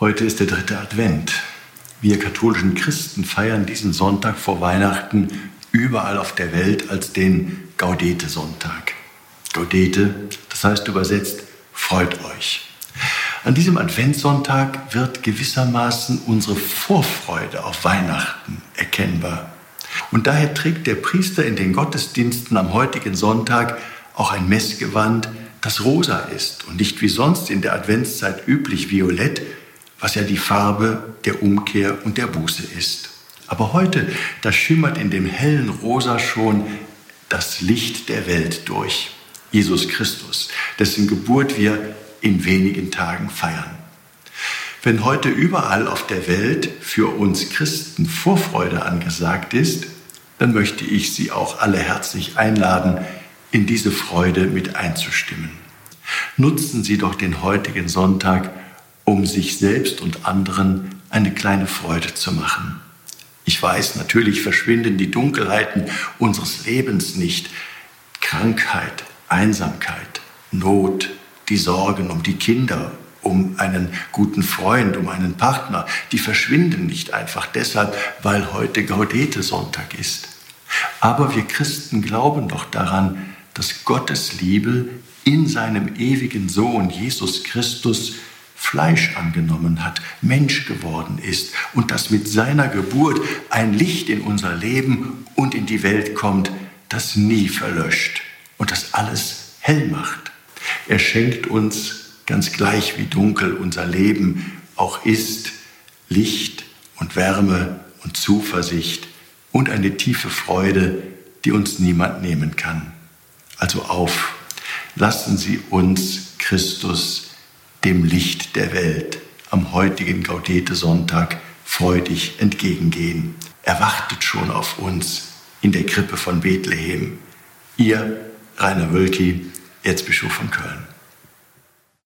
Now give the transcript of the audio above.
Heute ist der dritte Advent. Wir katholischen Christen feiern diesen Sonntag vor Weihnachten überall auf der Welt als den Gaudete-Sonntag. Gaudete, das heißt übersetzt, freut euch. An diesem Adventssonntag wird gewissermaßen unsere Vorfreude auf Weihnachten erkennbar. Und daher trägt der Priester in den Gottesdiensten am heutigen Sonntag auch ein Messgewand, das rosa ist und nicht wie sonst in der Adventszeit üblich violett, was ja die Farbe der Umkehr und der Buße ist. Aber heute, da schimmert in dem hellen Rosa schon das Licht der Welt durch. Jesus Christus, dessen Geburt wir in wenigen Tagen feiern. Wenn heute überall auf der Welt für uns Christen Vorfreude angesagt ist, dann möchte ich Sie auch alle herzlich einladen, in diese Freude mit einzustimmen. Nutzen Sie doch den heutigen Sonntag, um sich selbst und anderen eine kleine Freude zu machen. Ich weiß, natürlich verschwinden die Dunkelheiten unseres Lebens nicht. Krankheit, Einsamkeit, Not, die Sorgen um die Kinder, um einen guten Freund, um einen Partner, die verschwinden nicht einfach deshalb, weil heute Gaudete-Sonntag ist. Aber wir Christen glauben doch daran, dass Gottes Liebe in seinem ewigen Sohn Jesus Christus Fleisch angenommen hat, Mensch geworden ist und dass mit seiner Geburt ein Licht in unser Leben und in die Welt kommt, das nie verlöscht und das alles hell macht. Er schenkt uns ganz gleich wie dunkel unser Leben auch ist, Licht und Wärme und Zuversicht und eine tiefe Freude, die uns niemand nehmen kann. Also auf, lassen Sie uns Christus dem Licht der Welt am heutigen Gaudete-Sonntag freudig entgegengehen. Er wartet schon auf uns in der Krippe von Bethlehem. Ihr, Rainer Wölki, Erzbischof von Köln.